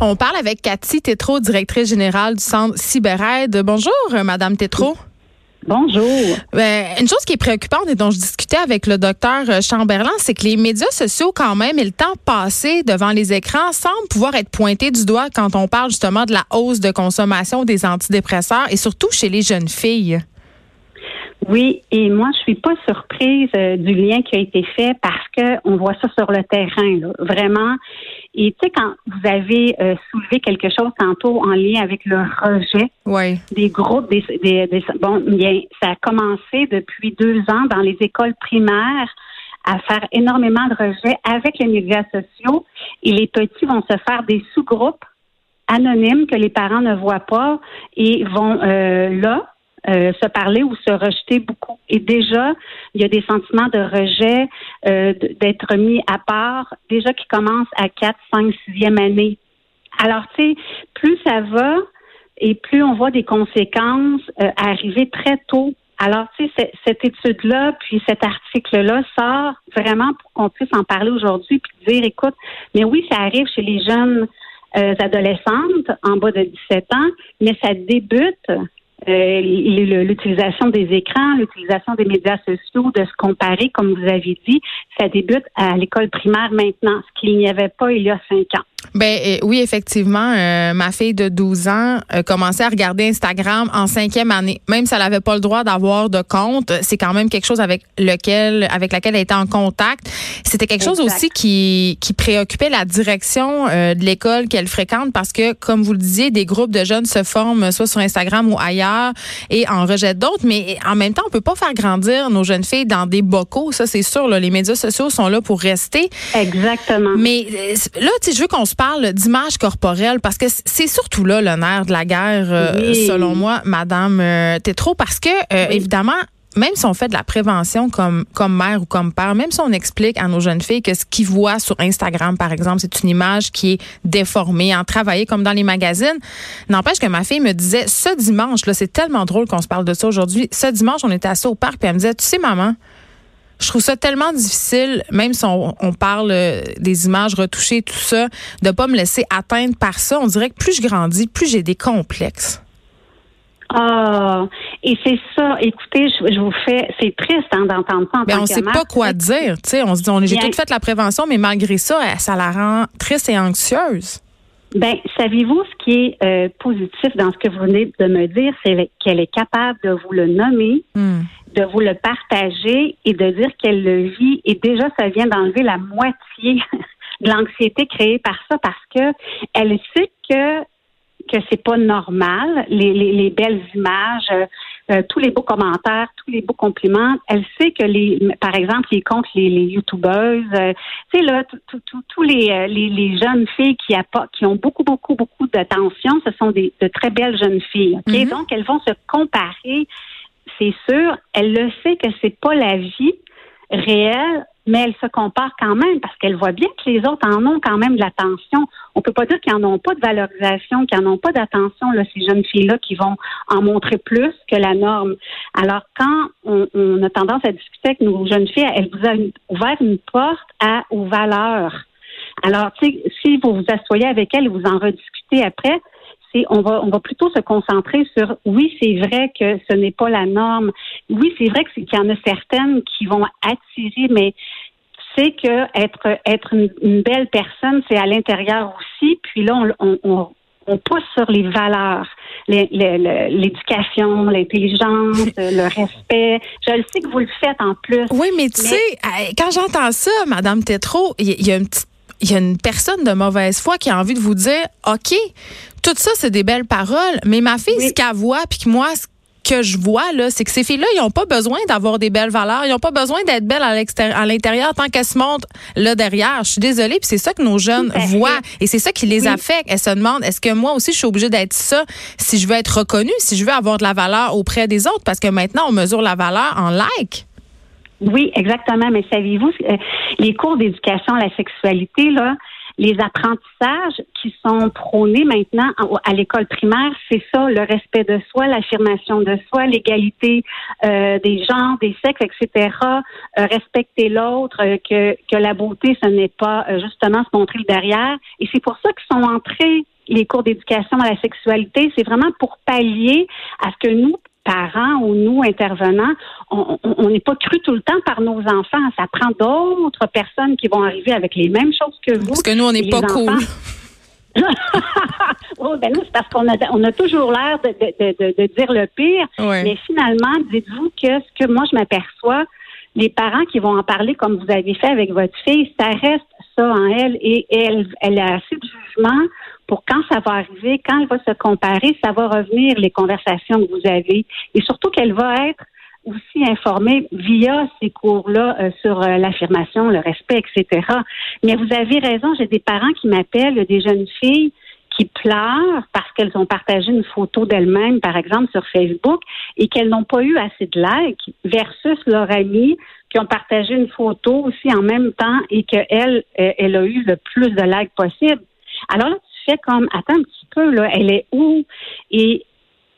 On parle avec Cathy Tétrault, directrice générale du centre CyberAide. Bonjour, Madame Tétrault. Bonjour. Ben, une chose qui est préoccupante et dont je discutais avec le docteur Chamberlain, c'est que les médias sociaux, quand même, et le temps passé devant les écrans, semblent pouvoir être pointés du doigt quand on parle justement de la hausse de consommation des antidépresseurs et surtout chez les jeunes filles. Oui, et moi, je suis pas surprise euh, du lien qui a été fait parce que on voit ça sur le terrain, là, vraiment. Et tu sais, quand vous avez euh, soulevé quelque chose tantôt en lien avec le rejet des groupes, des, des, bon, bien, ça a commencé depuis deux ans dans les écoles primaires à faire énormément de rejets avec les médias sociaux. Et les petits vont se faire des sous-groupes anonymes que les parents ne voient pas et vont euh, là euh, se parler ou se rejeter beaucoup. Et déjà, il y a des sentiments de rejet, euh, d'être mis à part, déjà qui commencent à 4, 5, 6e année. Alors, tu sais, plus ça va et plus on voit des conséquences euh, arriver très tôt. Alors, tu sais, cette étude-là, puis cet article-là sort vraiment pour qu'on puisse en parler aujourd'hui, puis dire, écoute, mais oui, ça arrive chez les jeunes adolescentes en bas de 17 ans, mais ça débute euh, l'utilisation des écrans, l'utilisation des médias sociaux, de se comparer, comme vous avez dit, ça débute à l'école primaire maintenant, ce qu'il n'y avait pas il y a cinq ans. Ben oui, effectivement, euh, ma fille de 12 ans a commencé à regarder Instagram en cinquième année. Même si elle n'avait pas le droit d'avoir de compte, c'est quand même quelque chose avec lequel, avec laquelle elle était en contact. C'était quelque chose aussi qui, qui préoccupait la direction euh, de l'école qu'elle fréquente parce que, comme vous le disiez, des groupes de jeunes se forment soit sur Instagram ou ailleurs et en rejettent d'autres. Mais en même temps, on peut pas faire grandir nos jeunes filles dans des bocaux. Ça, c'est sûr. Là, les médias sociaux sont là pour rester. Exactement. Mais euh, là, tu sais, je veux qu'on se parle d'image corporelle parce que c'est surtout là le nerf de la guerre, euh, selon moi, Madame euh, Tétrault, parce que euh, évidemment même si on fait de la prévention comme comme mère ou comme père, même si on explique à nos jeunes filles que ce qu'ils voient sur Instagram, par exemple, c'est une image qui est déformée, en travailler comme dans les magazines, n'empêche que ma fille me disait ce dimanche, là, c'est tellement drôle qu'on se parle de ça aujourd'hui. Ce dimanche, on était assis au parc, puis elle me disait, tu sais, maman, je trouve ça tellement difficile, même si on, parle euh, des images retouchées, tout ça, de pas me laisser atteindre par ça. On dirait que plus je grandis, plus j'ai des complexes. Ah, et c'est ça. Écoutez, je, vous fais, c'est triste hein, d'entendre ça. En mais on ne sait pas quoi dire. Tu sais, on se dit, on, j'ai tout fait la prévention, mais malgré ça, ça la rend triste et anxieuse. Ben, saviez-vous ce qui est euh, positif dans ce que vous venez de me dire, c'est qu'elle est capable de vous le nommer, hmm. De vous le partager et de dire qu'elle le vit. Et déjà, ça vient d'enlever la moitié de l'anxiété créée par ça parce que elle sait que que c'est pas normal les, les, les belles images euh, euh, tous les beaux commentaires, tous les beaux compliments. Elle sait que les, par exemple, les comptes, les, les youtubeuses, euh, tu sais là, tous les, euh, les, les jeunes filles qui, qui ont beaucoup, beaucoup, beaucoup d'attention, ce sont des de très belles jeunes filles. Ok, mm-hmm. Donc elles vont se comparer. C'est sûr, elle le sait que c'est pas la vie réelle mais elle se compare quand même parce qu'elle voit bien que les autres en ont quand même de l'attention. On peut pas dire qu'ils n'en ont pas de valorisation, qu'ils n'en ont pas d'attention, là, ces jeunes filles-là qui vont en montrer plus que la norme. Alors, quand on, a tendance à discuter avec nos jeunes filles, elle vous a ouvert une porte aux valeurs. Alors, si vous vous asseyez avec elle et vous en rediscutez après, c'est on va on va plutôt se concentrer sur oui c'est vrai que ce n'est pas la norme oui c'est vrai qu'il y en a certaines qui vont attirer mais c'est que être être une, belle personne c'est à l'intérieur aussi puis là on, on, on pousse sur les valeurs, l'éducation, l'intelligence, le respect. Je le sais que vous le faites en plus. Oui, mais tu sais, quand j'entends ça, Madame Tétrault, il y, a une il y a une personne de mauvaise foi qui a envie de vous dire, OK, tout ça, c'est des belles paroles, mais ma fille, ce qu'elle voit, puis que moi, ce que je vois, là, c'est que ces filles-là, ils n'ont pas besoin d'avoir des belles valeurs. Ils n'ont pas besoin d'être belles à l'extérieur, à l'intérieur tant qu'elles se montrent là derrière. Je suis désolée, puis c'est ça que nos jeunes voient. Et c'est ça qui les affecte. Elles se demandent, est-ce que moi aussi, je suis obligée d'être ça si je veux être reconnue, si je veux avoir de la valeur auprès des autres? Parce que maintenant, on mesure la valeur en like. Oui, exactement. Mais saviez-vous, euh, les cours d'éducation à la sexualité, là, les apprentissages qui sont prônés maintenant à l'école primaire, c'est ça, le respect de soi, l'affirmation de soi, l'égalité euh, des genres, des sexes, etc. Euh, respecter l'autre, euh, que, que la beauté, ce n'est pas justement se montrer le derrière. Et c'est pour ça qu'ils sont entrés les cours d'éducation à la sexualité, c'est vraiment pour pallier à ce que nous, parents ou nous, intervenants, on n'est pas cru tout le temps par nos enfants. Ça prend d'autres personnes qui vont arriver avec les mêmes choses que vous. Parce que nous, on n'est pas cool. oh, ben nous, c'est parce qu'on a, on a toujours l'air de, de, de, dire le pire. Mais finalement, dites-vous que ce que moi, je m'aperçois, les parents qui vont en parler comme vous avez fait avec votre fille, ça reste ça en elle et elle, elle a assez de jugement pour quand ça va arriver, quand elle va se comparer, ça va revenir les conversations que vous avez et surtout qu'elle va être aussi informée via ces cours-là euh, sur euh, l'affirmation, le respect, etc. Mais vous avez raison, j'ai des parents qui m'appellent, des jeunes filles qui pleurent parce qu'elles ont partagé une photo d'elles-mêmes, par exemple, sur Facebook, et qu'elles n'ont pas eu assez de likes, versus leur amie qui ont partagé une photo aussi en même temps et qu'elle, euh, elle a eu le plus de likes possible. Alors là, tu fais comme, attends un petit peu, là, elle est où? Et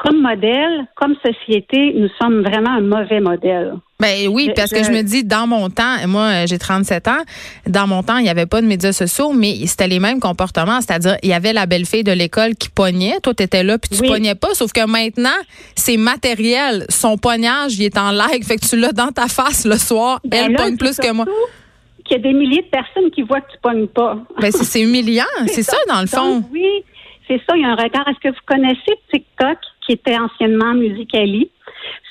comme modèle, comme société, nous sommes vraiment un mauvais modèle. Ben oui, parce que je me dis, dans mon temps, moi j'ai 37 ans, dans mon temps, il n'y avait pas de médias sociaux, mais c'était les mêmes comportements. C'est-à-dire, il y avait la belle fille de l'école qui pognait, toi tu étais là, puis tu pognais pas, sauf que maintenant, c'est matériel. Son poignage, il est en live, fait que tu l'as dans ta face le soir, ben elle pogne plus que moi. Qu'il y a des milliers de personnes qui voient que tu pognes pas. Ben c'est humiliant, c'est ça, dans le fond. oui, c'est ça, il y a un regard. Est-ce que vous connaissez TikTok, qui était anciennement Musicali?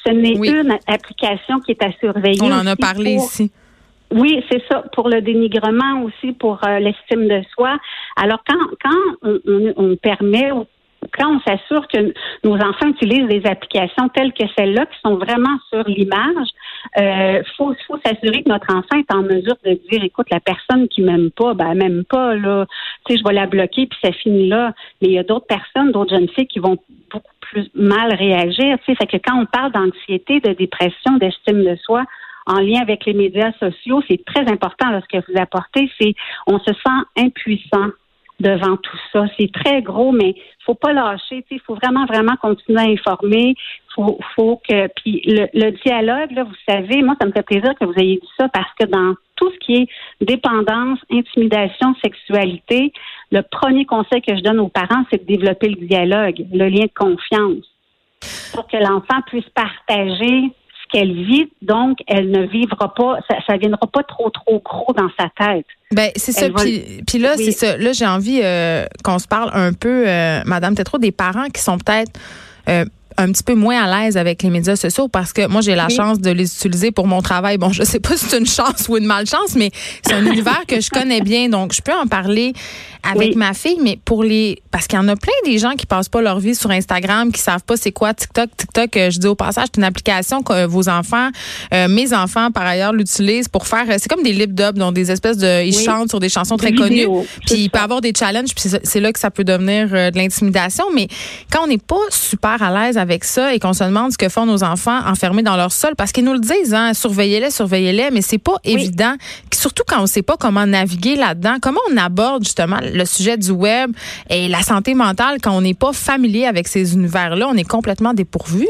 Ce n'est une application qui est à surveiller. On en a parlé ici. Oui, c'est ça, pour le dénigrement aussi, pour euh, l'estime de soi. Alors, quand, quand on, on, permet quand on s'assure que nos enfants utilisent des applications telles que celles-là, qui sont vraiment sur l'image, euh, faut, faut s'assurer que notre enfant est en mesure de dire, écoute, la personne qui m'aime pas, ben m'aime pas là, tu sais, je vais la bloquer puis ça finit là. Mais il y a d'autres personnes, d'autres jeunes filles qui vont beaucoup plus mal réagir. Tu sais, fait que quand on parle d'anxiété, de dépression, d'estime de soi, en lien avec les médias sociaux, c'est très important là, ce que vous apportez, c'est on se sent impuissant devant tout ça. C'est très gros, mais faut pas lâcher. Il faut vraiment, vraiment continuer à informer. Faut, faut que. Puis le, dialogue, là, vous savez, moi, ça me fait plaisir que vous ayez dit ça parce que dans tout ce qui est dépendance, intimidation, sexualité, le premier conseil que je donne aux parents, c'est de développer le dialogue, le lien de confiance, pour que l'enfant puisse partager qu'elle vit, donc elle ne vivra pas, ça, ne viendra pas trop trop gros dans sa tête. Ben c'est ça. Puis, là, c'est ça. Là, j'ai envie euh, qu'on se parle un peu, euh, Madame trop des parents qui sont peut-être euh, un petit peu moins à l'aise avec les médias sociaux parce que moi j'ai la chance de les utiliser pour mon travail. Bon, je sais pas si c'est une chance ou une malchance, mais c'est un univers que je connais bien, donc je peux en parler avec ma fille. Mais pour les, parce qu'il y en a plein des gens qui passent pas leur vie sur Instagram, qui savent pas c'est quoi TikTok. TikTok, euh, je dis au passage, c'est une application que vos enfants, euh, mes enfants par ailleurs l'utilisent pour faire. Euh, c'est comme des lip dubs, donc des espèces de, ils chantent sur des chansons très connues. Puis il peut avoir des challenges, puis c'est là que ça peut devenir de l'intimidation. Mais quand on n'est pas super à l'aise avec ça et qu'on se demande ce que font nos enfants enfermés dans leur sol, parce qu'ils nous le disent, hein, surveillez-les, surveillez-les, mais c'est pas évident. Surtout quand on sait pas comment naviguer là-dedans, comment on aborde justement le sujet du web et la santé mentale quand on n'est pas familier avec ces univers-là, on est complètement dépourvu.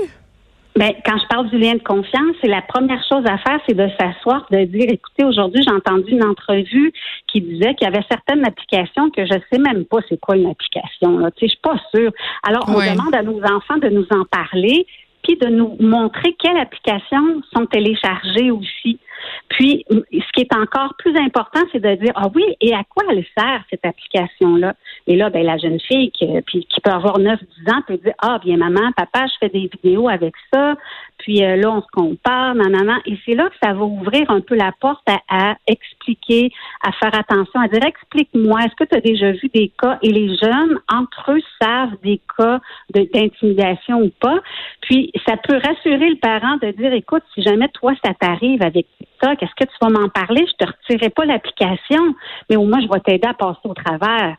Bien, quand je parle du lien de confiance, c'est la première chose à faire, c'est de s'asseoir, de dire, écoutez, aujourd'hui, j'ai entendu une entrevue qui disait qu'il y avait certaines applications que je sais même pas c'est quoi une application. Là. Tu sais, je suis pas sûre. Alors, on demande à nos enfants de nous en parler, puis de nous montrer quelles applications sont téléchargées aussi. Puis, ce qui est encore plus important, c'est de dire, ah oui, et à quoi elle sert cette application-là? Et là, ben, la jeune fille qui, qui peut avoir 9-10 ans peut dire, ah bien maman, papa, je fais des vidéos avec ça, puis euh, là, on se compare, nanana. Et c'est là que ça va ouvrir un peu la porte à, expliquer, à faire attention, à dire, explique-moi, est-ce que tu as déjà vu des cas? Et les jeunes, entre eux, savent des cas d'intimidation ou pas. Puis, ça peut rassurer le parent de dire, écoute, si jamais toi, ça t'arrive avec est-ce que tu vas m'en parler? Je te retirerai pas l'application, mais au moins, je vais t'aider à passer au travers.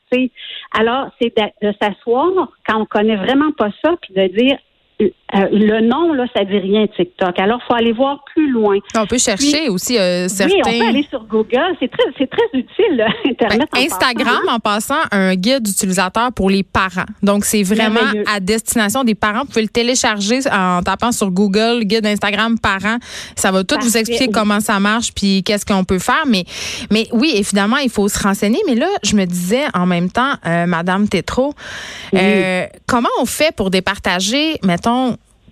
Alors, c'est de, s'asseoir quand on connaît vraiment pas ça, puis de dire, euh, le nom, là, ça dit rien TikTok. Alors, il faut aller voir plus loin. On peut chercher aussi euh, certains. Oui, on peut aller sur Google. C'est très, c'est très utile, Internet. Ben, Instagram, en passant, un guide d'utilisateur pour les parents. Donc, c'est vraiment à destination des parents. Vous pouvez le télécharger en tapant sur Google, guide Instagram parents. Ça va tout vous expliquer comment ça marche puis qu'est-ce qu'on peut faire. Mais, mais oui, évidemment, il faut se renseigner. Mais là, je me disais en même temps, euh, Madame Tétro, comment on fait pour départager, mettons,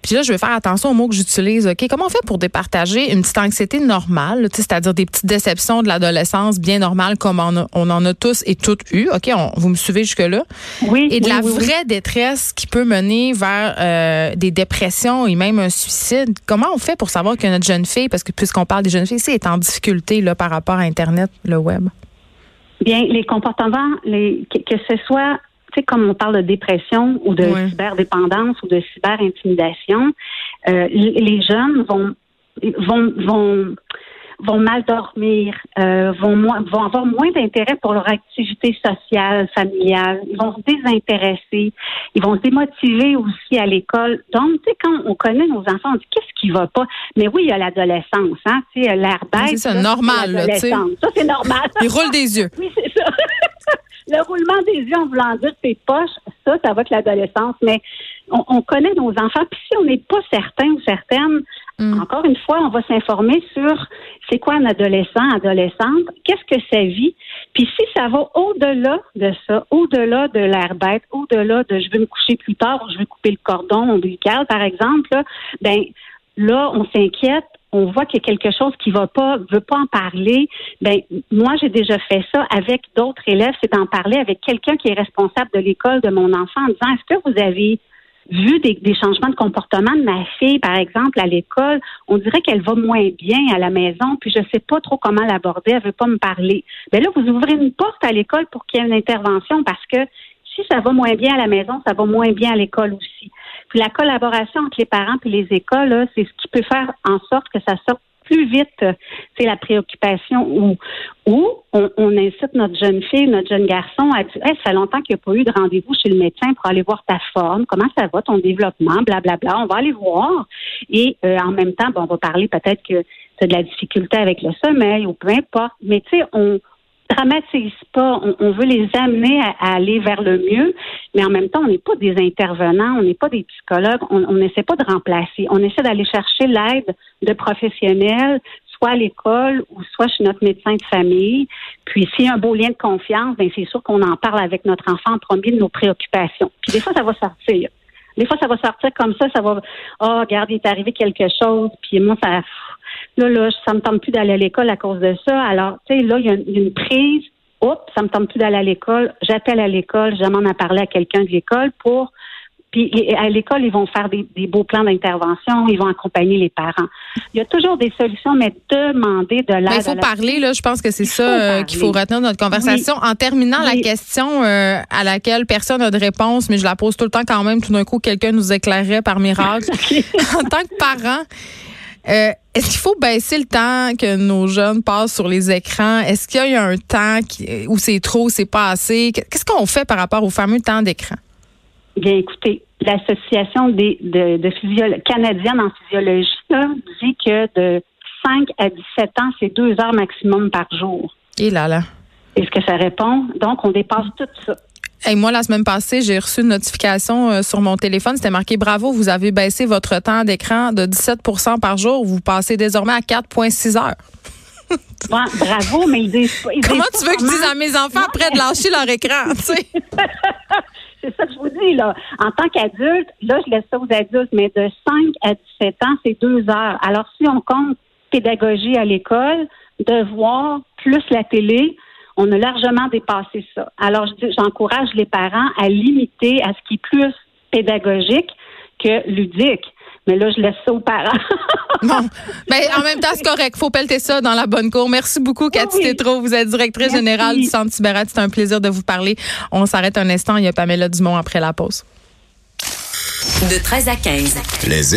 puis là, je vais faire attention aux mots que j'utilise. OK, comment on fait pour départager une petite anxiété normale, c'est-à-dire des petites déceptions de l'adolescence bien normales comme on, en a tous et toutes eu. OK, vous me suivez jusque-là? Oui. Et de la vraie détresse qui peut mener vers euh, des dépressions et même un suicide. Comment on fait pour savoir que notre jeune fille, parce que puisqu'on parle des jeunes filles, c'est est en difficulté là, par rapport à Internet, le web? Bien, les comportements, les, que ce soit sais, comme on parle de dépression ou de cyberdépendance ou de cyberintimidation, euh, les jeunes vont vont vont vont mal dormir, euh, vont, vont avoir moins d'intérêt pour leur activité sociale, familiale. Ils vont se désintéresser. Ils vont se démotiver aussi à l'école. Donc, tu sais, quand on connaît nos enfants, on dit qu'est-ce qui va pas? Mais oui, il y a l'adolescence, hein? Tu sais, l'air bête. C'est normal, là, tu sais. Ça, c'est normal. Ils roulent des yeux. Oui, c'est ça. le roulement des yeux en voulant dire tes poches, ça, ça va que l'adolescence. Mais on, connaît nos enfants. Puis si on n'est pas certain ou certaine, mm. encore une fois, on va s'informer sur c'est quoi un adolescent, adolescente, qu'est-ce que ça vit. Puis si ça va au-delà de ça, au-delà de l'air bête, au-delà de je veux me coucher plus tard ou je veux couper le cordon ombilical, par exemple, là, ben là, on s'inquiète, on voit qu'il y a quelque chose qui va pas, veut pas en parler, ben moi j'ai déjà fait ça avec d'autres élèves, c'est d'en parler avec quelqu'un qui est responsable de l'école de mon enfant en disant est-ce que vous avez vu des, changements de comportement de ma fille, par exemple, à l'école, on dirait qu'elle va moins bien à la maison, puis je sais pas trop comment l'aborder, elle veut pas me parler. Ben là, vous ouvrez une porte à l'école pour qu'il y ait une intervention parce que si ça va moins bien à la maison, ça va moins bien à l'école aussi. Puis la collaboration entre les parents et les écoles, c'est ce qui peut faire en sorte que ça sorte plus vite, c'est la préoccupation où, où on, incite notre jeune fille, notre jeune garçon à dire, hey, ça fait longtemps qu'il n'y a pas eu de rendez-vous chez le médecin pour aller voir ta forme, comment ça va, ton développement, blablabla. Bla, bla. On va aller voir. Et euh, en même temps, bon, on va parler peut-être que tu as de la difficulté avec le sommeil ou peu importe. Mais tu sais, on, dramatise pas. On, veut les amener à, aller vers le mieux, mais en même temps, on n'est pas des intervenants, on n'est pas des psychologues, on n'essaie pas de remplacer. On essaie d'aller chercher l'aide de professionnels, soit à l'école ou soit chez notre médecin de famille. Puis s'il y a un beau lien de confiance, ben c'est sûr qu'on en parle avec notre enfant en premier de nos préoccupations. Puis des fois, ça va sortir. Des fois, ça va sortir comme ça, ça va, oh, regarde, il est arrivé quelque chose, puis moi, ça, là, là, ça me tente plus d'aller à l'école à cause de ça. Alors, tu sais, là, il y a une, prise. Oups, ça me tente plus d'aller à l'école. J'appelle à l'école, je demande à parler à quelqu'un de l'école pour puis à l'école, ils vont faire des, beaux plans d'intervention, ils vont accompagner les parents. Il y a toujours des solutions, mais demander de l'aide. Il faut parler, là. Je pense que c'est ça euh, qu'il faut retenir de notre conversation. En terminant, la question euh, à laquelle personne n'a de réponse, mais je la pose tout le temps quand même. Tout d'un coup, quelqu'un nous éclairait par miracle. en tant que parent, euh, est-ce qu'il faut baisser le temps que nos jeunes passent sur les écrans? Est-ce qu'il y a un temps où c'est trop, c'est pas assez? Qu'est-ce qu'on fait par rapport au fameux temps d'écran? Bien, écoutez, l'Association des, de, canadienne en physiologie dit que de 5 à 17 ans, c'est deux heures maximum par jour. Et là là. Est-ce que ça répond? Donc, on dépasse tout ça. Et moi, la semaine passée, j'ai reçu une notification euh, sur mon téléphone. C'était marqué Bravo, vous avez baissé votre temps d'écran de 17% par jour. Vous passez désormais à 4,6 heures. bravo, mais ils disent Comment tu veux que je dise à mes enfants après de lâcher leur écran, c'est ça que je vous dis, là. En tant qu'adulte, là, je laisse ça aux adultes, mais de 5 à 17 ans, c'est deux heures. Alors, si on compte pédagogie à l'école, devoir, plus la télé, on a largement dépassé ça. Alors, j'encourage les parents à limiter à ce qui est plus pédagogique que ludique. Mais là, je laisse ça aux parents. bon. Ben, en même temps, c'est correct. Faut pelleter ça dans la bonne cour. Merci beaucoup, Cathy Tétrault. Vous êtes directrice générale du Centre Tibérat. C'est un plaisir de vous parler. On s'arrête un instant. Il y a Pamela Dumont après la pause. De 13 à 15. Les